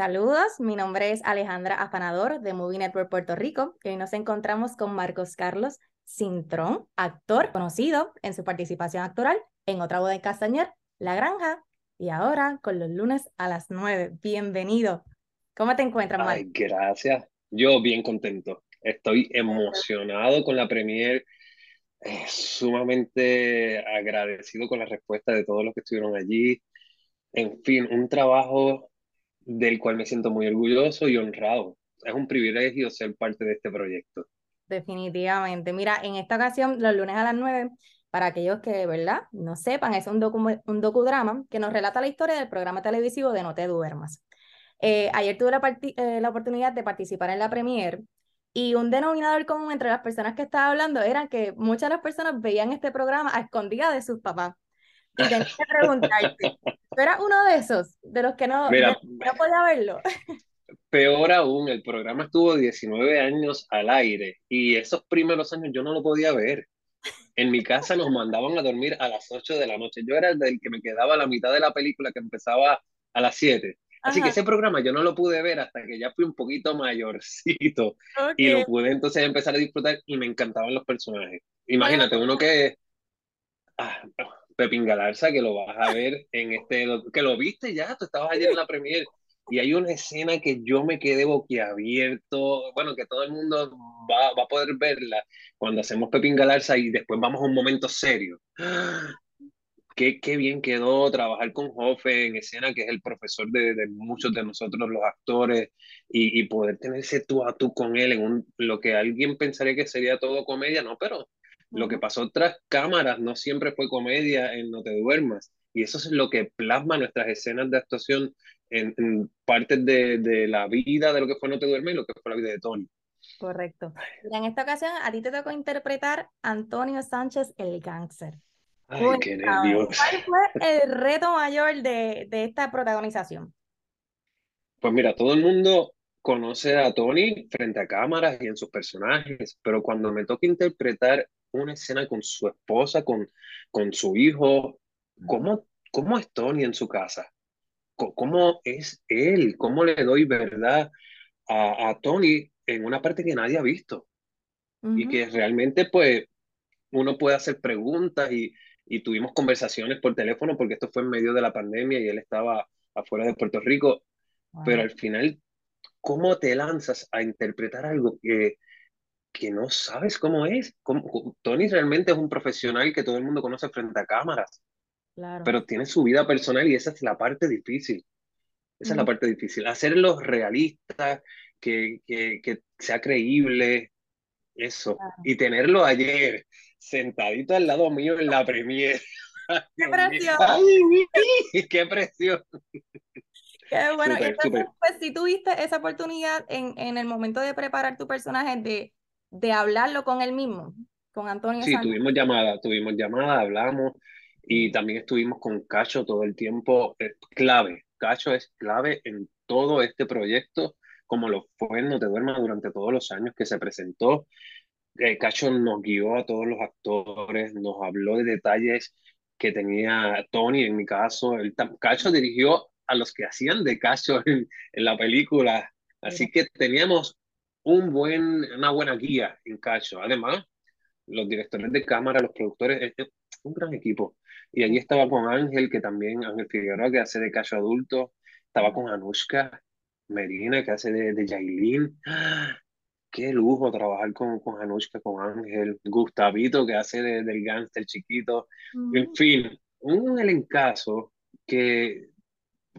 Saludos, mi nombre es Alejandra Afanador de Movie Network Puerto Rico y hoy nos encontramos con Marcos Carlos Cintrón, actor conocido en su participación actoral en Otra boda de Castañer, La Granja y ahora con los lunes a las 9. Bienvenido. ¿Cómo te encuentras, Marcos? Ay, gracias. Yo bien contento. Estoy emocionado con la premier, eh, sumamente agradecido con la respuesta de todos los que estuvieron allí. En fin, un trabajo del cual me siento muy orgulloso y honrado. Es un privilegio ser parte de este proyecto. Definitivamente. Mira, en esta ocasión, los lunes a las 9, para aquellos que, ¿verdad?, no sepan, es un, docu un docudrama que nos relata la historia del programa televisivo de No te duermas. Eh, ayer tuve la, eh, la oportunidad de participar en la premier y un denominador común entre las personas que estaba hablando era que muchas de las personas veían este programa a escondidas de sus papás. Y tenía que preguntarte, ¿tú eras uno de esos, de los que no, no podía verlo? Peor aún, el programa estuvo 19 años al aire y esos primeros años yo no lo podía ver. En mi casa nos mandaban a dormir a las 8 de la noche. Yo era el del que me quedaba a la mitad de la película que empezaba a las 7. Así que ese programa yo no lo pude ver hasta que ya fui un poquito mayorcito y lo pude entonces empezar a disfrutar y me encantaban los personajes. Imagínate, uno que... Ah, Pepín Galarza, que lo vas a ver en este, que lo viste ya, tú estabas ayer en la premier, y hay una escena que yo me quedé boquiabierto, bueno, que todo el mundo va, va a poder verla cuando hacemos Pepín Galarza y después vamos a un momento serio. Qué, qué bien quedó trabajar con Jofe en escena, que es el profesor de, de muchos de nosotros los actores, y, y, poder tener ese tú a tú con él en un, lo que alguien pensaría que sería todo comedia, no, pero lo que pasó tras cámaras no siempre fue comedia en No te duermas. Y eso es lo que plasma nuestras escenas de actuación en, en partes de, de, la vida de lo que fue No te duermas y lo que fue la vida de Tony. Correcto. En esta ocasión a ti te tocó interpretar Antonio Sánchez el cáncer. Ay, qué nervios. ¿Cuál fue el reto mayor de, de esta protagonización? Pues mira, todo el mundo conoce a Tony frente a cámaras y en sus personajes, pero cuando me toca interpretar una escena con su esposa, con, con su hijo. ¿Cómo, ¿Cómo es Tony en su casa? ¿Cómo es él? ¿Cómo le doy verdad a, a Tony en una parte que nadie ha visto? Y que realmente, pues, uno puede hacer preguntas y, y tuvimos conversaciones por teléfono porque esto fue en medio de la pandemia y él estaba afuera de Puerto Rico. Pero al final, ¿cómo te lanzas a interpretar algo que, que no sabes cómo es. Tony realmente es un profesional que todo el mundo conoce frente a cámaras, claro. pero tiene su vida personal y esa es la parte difícil. Esa mm. es la parte difícil. Hacerlo realista, que, que, que sea creíble, eso. Claro. Y tenerlo ayer sentadito al lado mío en la premier. ¡Qué presión! ¡Ay, ¡Qué presión! Qué bueno. Super, Entonces, super. pues si tuviste esa oportunidad en, en el momento de preparar tu personaje de de hablarlo con él mismo, con Antonio Sí, Sánchez. tuvimos llamada, tuvimos llamada, hablamos y también estuvimos con Cacho todo el tiempo. Es clave, Cacho es clave en todo este proyecto, como lo fue en No Te Duermas durante todos los años que se presentó. Eh, Cacho nos guió a todos los actores, nos habló de detalles que tenía Tony en mi caso. El, Cacho dirigió a los que hacían de Cacho en, en la película. Así que teníamos un buen, una buena guía en Cacho. Además, los directores de cámara, los productores, es, un gran equipo. Y allí estaba con Ángel, que también, Ángel Figueroa, que hace de Cacho adulto. Estaba con Anushka Merina, que hace de, de Yailin. ¡Ah! Qué lujo trabajar con, con Anushka, con Ángel. Gustavito, que hace de, del gánster chiquito. Mm. En fin, un elencazo que,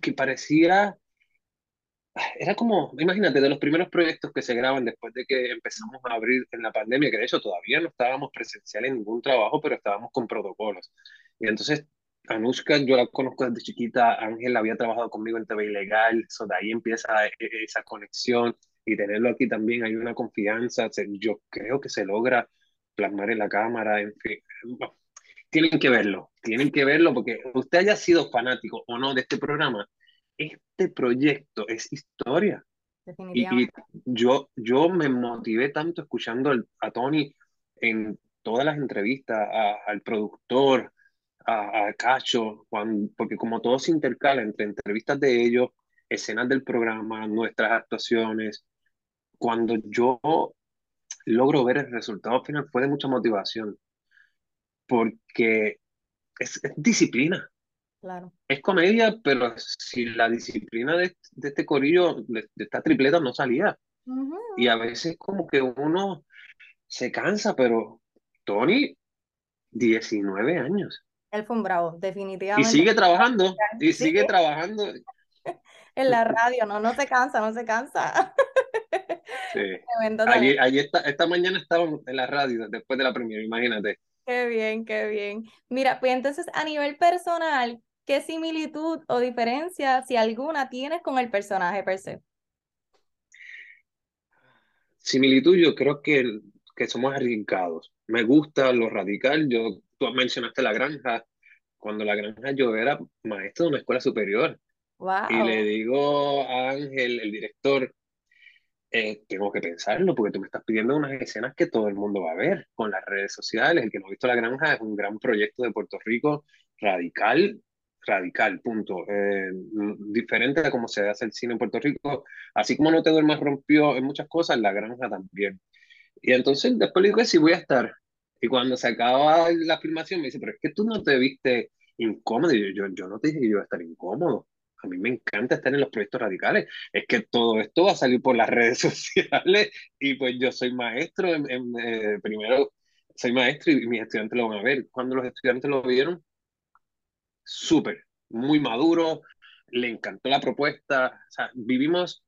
que parecía era como, imagínate, de los primeros proyectos que se graban después de que empezamos a abrir en la pandemia, que de hecho todavía no estábamos presencial en ningún trabajo, pero estábamos con protocolos. Y entonces, Anushka, yo la conozco desde chiquita, Ángel había trabajado conmigo en TV Ilegal, so de ahí empieza e, e, esa conexión y tenerlo aquí también hay una confianza, yo creo que se logra plasmar en la cámara, en fin. Tienen que verlo, tienen que verlo porque usted haya sido fanático o no de este programa, este proyecto es historia. Y, y, yo, yo me motivé tanto escuchando el, a Tony en todas las entrevistas, a, al productor, a, a Cacho, Juan, porque como todo se intercala entre entrevistas de ellos, escenas del programa, nuestras actuaciones. Cuando yo logro ver el resultado final fue de mucha motivación, porque es, disciplina. Claro. Es comedia, pero si la disciplina de, este corillo, de, esta tripleta, no salía. Y a veces como que uno se cansa, pero Tony, 19 años. Él fue un bravo, definitivamente. Y sigue trabajando, y sigue trabajando. en la radio, no, no se cansa, no se cansa. Sí. esta, mañana estábamos en la radio después de la premiere, imagínate. Qué bien, qué bien. Mira, pues entonces a nivel personal, ¿qué similitud o diferencia, si alguna, tienes con el personaje per se? Similitud, yo creo que, que somos arriesgados. Me gusta lo radical. Yo, tú mencionaste la granja. Cuando la granja yo era maestro de una escuela superior. Y le digo a Ángel, el director, eh, tengo que pensarlo porque tú me estás pidiendo unas escenas que todo el mundo va a ver con las redes sociales. El que no ha visto La Granja es un gran proyecto de Puerto Rico radical, radical, punto. Eh, diferente a cómo se hace el cine en Puerto Rico. Así como No Te Duermas rompió en muchas cosas, La Granja también. Y entonces después le digo sí voy a estar. Y cuando se acaba la filmación me dice, pero es que tú no te viste incómodo. Y yo, yo, yo no te dije que yo iba a estar incómodo a mí me encanta estar en los proyectos radicales. Es que todo esto va a salir por las redes sociales y pues yo soy maestro, en, eh, primero soy maestro y mis estudiantes lo van a ver. Cuando los estudiantes lo vieron, súper, muy maduro, le encantó la propuesta. O sea, vivimos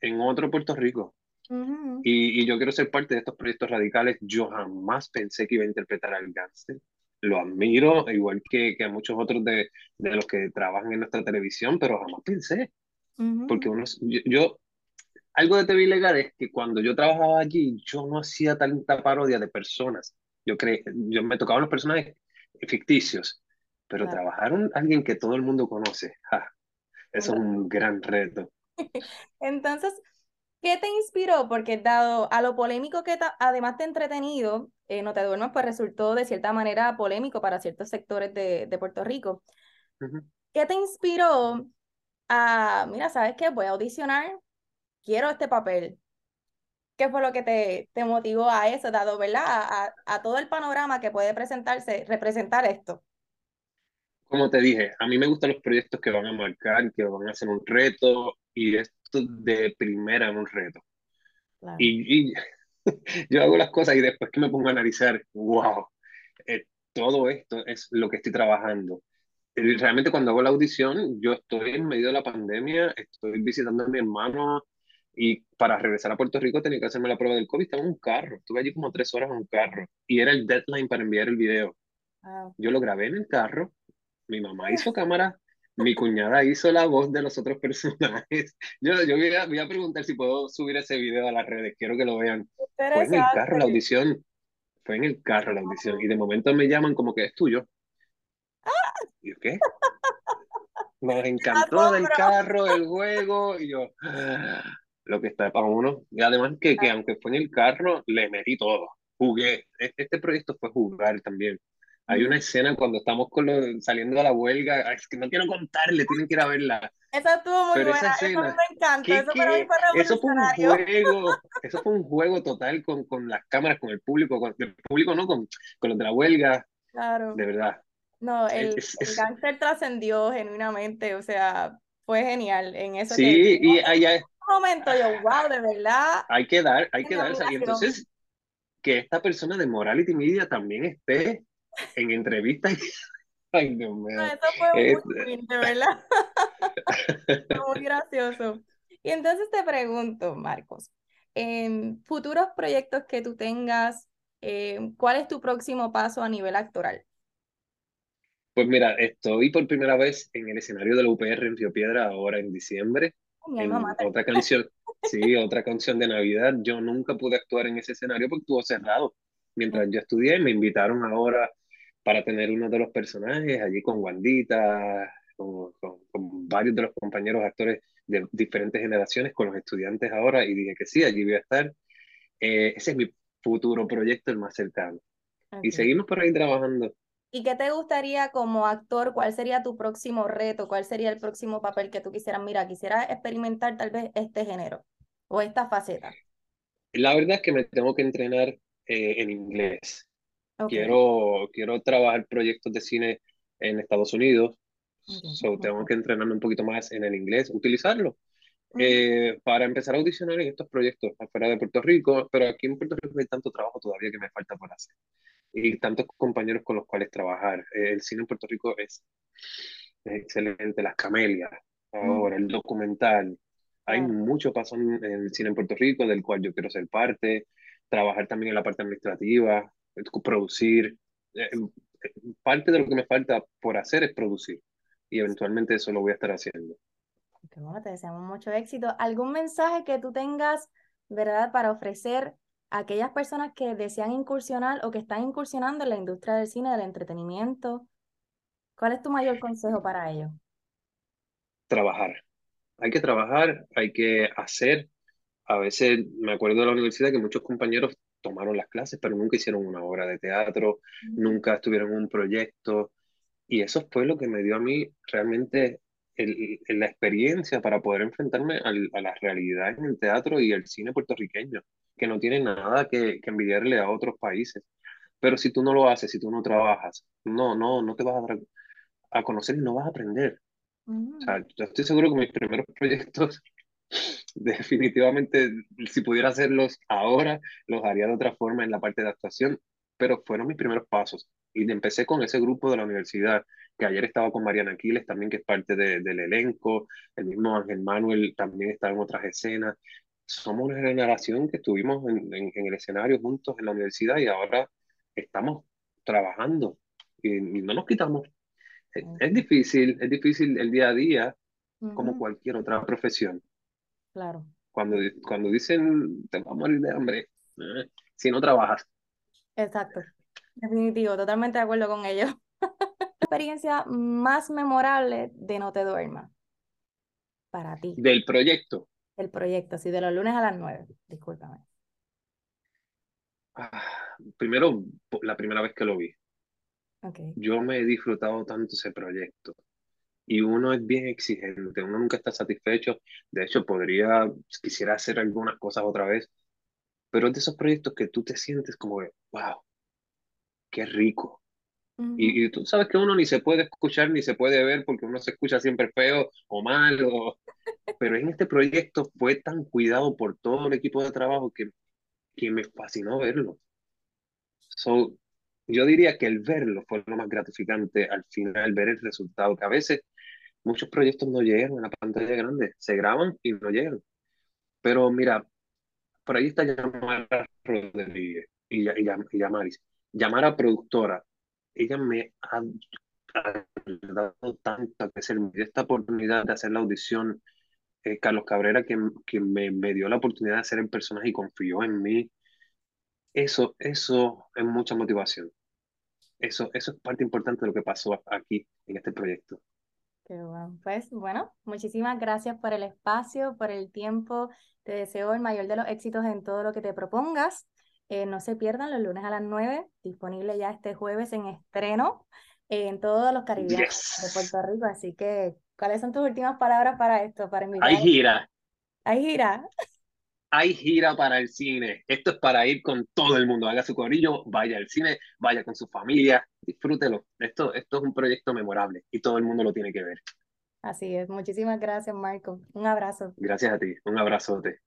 en otro Puerto Rico. y, y, yo quiero ser parte de estos proyectos radicales. Yo jamás pensé que iba a interpretar al gánster lo admiro, igual que, que a muchos otros de, de, los que trabajan en nuestra televisión, pero jamás pensé. Porque uno, yo, algo de TV Legal es que cuando yo trabajaba allí, yo no hacía tanta parodia de personas. Yo, cre, yo me tocaban los personajes ficticios, pero trabajaron alguien que todo el mundo conoce. eso es un gran reto. Entonces, ¿Qué te inspiró? Porque dado a lo polémico que además de entretenido, eh, No te duermas, pues resultó de cierta manera polémico para ciertos sectores de, de Puerto Rico. ¿Qué te inspiró a, mira, ¿sabes qué? Voy a audicionar, quiero este papel. ¿Qué fue lo que te, te motivó a eso, dado, ¿verdad? A, a, todo el panorama que puede presentarse, representar esto. Como te dije, a mí me gustan los proyectos que van a marcar, que van a ser un reto, y esto de primera en un reto. Y, yo hago las cosas y después que me pongo a analizar, wow, eh, todo esto es lo que estoy trabajando. realmente cuando hago la audición, yo estoy en medio de la pandemia, estoy visitando a mi hermano y para regresar a Puerto Rico tenía que hacerme la prueba del COVID, estaba en un carro, estuve allí como tres horas en un carro y era el deadline para enviar el video. Yo lo grabé en el carro, mi mamá hizo cámara, mi cuñada hizo la voz de los otros personajes. Yo, yo voy, a, voy a preguntar si puedo subir ese video a las redes, quiero que lo vean. Fue en el carro la audición, fue en el carro la audición, y de momento me llaman como que es tuyo. ¿Y yo qué? Nos encantó del carro, el juego, y yo, ah, lo que está para uno. Y además que, que aunque fue en el carro, le metí todo. Jugué. Este, este proyecto fue jugar también. Hay una escena cuando estamos con saliendo a la huelga, es que no quiero contarle, tienen que ir a verla. Esa estuvo muy buena, eso me encanta, eso, eso fue un juego, eso fue un juego total con, con las cámaras, con el público, con el público no, con, con los de la huelga. Claro. De verdad. No, el, cáncer trascendió genuinamente, o sea, fue genial en eso. Sí, y allá... En un momento yo, wow, de verdad. Hay que dar, hay que dar, y entonces que esta persona de Morality Media también esté en entrevistas. Ay, Dios mío. eso fue muy de verdad. muy gracioso. Y entonces te pregunto, Marcos, en futuros proyectos que tú tengas, eh, ¿cuál es tu próximo paso a nivel actoral? Pues mira, estoy por primera vez en el escenario de la UPR en Río Piedra ahora en diciembre. en otra canción, sí, otra canción de Navidad. Yo nunca pude actuar en ese escenario porque estuvo cerrado. Mientras yo estudié, me invitaron ahora para tener uno de los personajes allí con Wandita, con, con, varios de los compañeros actores de diferentes generaciones, con los estudiantes ahora, y dije que sí, allí voy a estar. Eh, ese es mi futuro proyecto, el más cercano. Y seguimos por ahí trabajando. ¿Y qué te gustaría como actor? ¿Cuál sería tu próximo reto? ¿Cuál sería el próximo papel que tú quisieras? Mira, quisiera experimentar tal vez este género o esta faceta. La verdad es que me tengo que entrenar eh, en inglés. Okay. Quiero, quiero trabajar proyectos de cine en Estados Unidos, Okay. so tengo que entrenarme un poquito más en el inglés, utilizarlo. Eh, para empezar a audicionar en estos proyectos afuera de Puerto Rico, pero aquí en Puerto Rico hay tanto trabajo todavía que me falta por hacer y tantos compañeros con los cuales trabajar. Eh, el cine en Puerto Rico es, es excelente, Las Camelias, ahora el documental. Hay mucho paso en, el cine en Puerto Rico del cual yo quiero ser parte, trabajar también en la parte administrativa, producir. Eh, eh, parte de lo que me falta por hacer es producir y eventualmente eso lo voy a estar haciendo. Qué bueno, te deseamos mucho éxito. ¿Algún mensaje que tú tengas, verdad, para ofrecer a aquellas personas que desean incursionar o que están incursionando en la industria del cine, del entretenimiento? ¿Cuál es tu mayor consejo para ellos? Trabajar. Hay que trabajar, hay que hacer. A veces me acuerdo de la universidad que muchos compañeros tomaron las clases, pero nunca hicieron una obra de teatro, nunca estuvieron en un proyecto. Y eso fue lo que me dio a mí realmente el, el- la experiencia para poder enfrentarme al- a la realidad en el teatro y el cine puertorriqueño, que no tiene nada que, que envidiarle a otros países. Pero si tú no lo haces, si tú no trabajas, no, no, no te vas a a conocer y no vas a aprender. O sea, yo estoy seguro que mis primeros proyectos, definitivamente, si pudiera hacerlos ahora, los haría de otra forma en la parte de actuación, pero fueron mis primeros pasos. Y empecé con ese grupo de la universidad, que ayer estaba con Mariana Aquiles también, que es parte de- del elenco, el mismo Ángel Manuel también está en otras escenas. Somos una generación que estuvimos en, en- en el escenario juntos en la universidad y ahora estamos trabajando y, y no nos quitamos. Es, es difícil, es difícil el día a día, como cualquier otra profesión. Claro. Cuando, cuando dicen te vas a morir de hambre, eh, si no trabajas. Exacto. Definitivo, totalmente de acuerdo con ello. experiencia más memorable de No Te Duermas para ti? Del proyecto, El proyecto, sí, de los lunes a las nueve. Discúlpame. ah, primero, la primera vez que lo vi, Ok. yo me he disfrutado tanto ese proyecto. Y uno es bien exigente, uno nunca está satisfecho. De hecho, podría, quisiera hacer algunas cosas otra vez, pero es de esos proyectos que tú te sientes como, que, wow, qué rico. Y, y tú sabes que uno ni se puede escuchar ni se puede ver porque uno se escucha siempre feo o mal, o- pero en este proyecto fue tan cuidado por todo el equipo de trabajo que, que me fascinó verlo. So, yo diría que el verlo fue lo más gratificante al final, ver el resultado, que a veces muchos proyectos no llegan a la pantalla grande, se graban y no llegan. Pero mira, por ahí está Yamara Rodríguez y, y, y Yamaris. Yamara productora, ella me ha dado tantas veces me dio esta oportunidad de hacer la audición. eh, Carlos Cabrera, que, que me, me dio la oportunidad de hacer el personaje y confió en mí. Eso, eso es mucha motivación. Eso, eso es parte importante de lo que pasó aquí en este proyecto. Qué bueno. Pues bueno, muchísimas gracias por el espacio, por el tiempo. Te deseo el mayor de los éxitos en todo lo que te propongas. Eh, no se pierdan los lunes a las 9, disponible ya este jueves en estreno eh, en todos los caribeanos de Yes. Puerto Rico. Así que, ¿cuáles son tus últimas palabras para esto? Para invitar. Hay gira, Hay gira. Hay gira para el cine. Esto es para ir con todo el mundo. Haga su corillo, vaya al cine, vaya con su familia, disfrútelo. Esto, esto es un proyecto memorable y todo el mundo lo tiene que ver. Así es. Muchísimas gracias, Marco. Un abrazo. Gracias a ti. Un abrazote.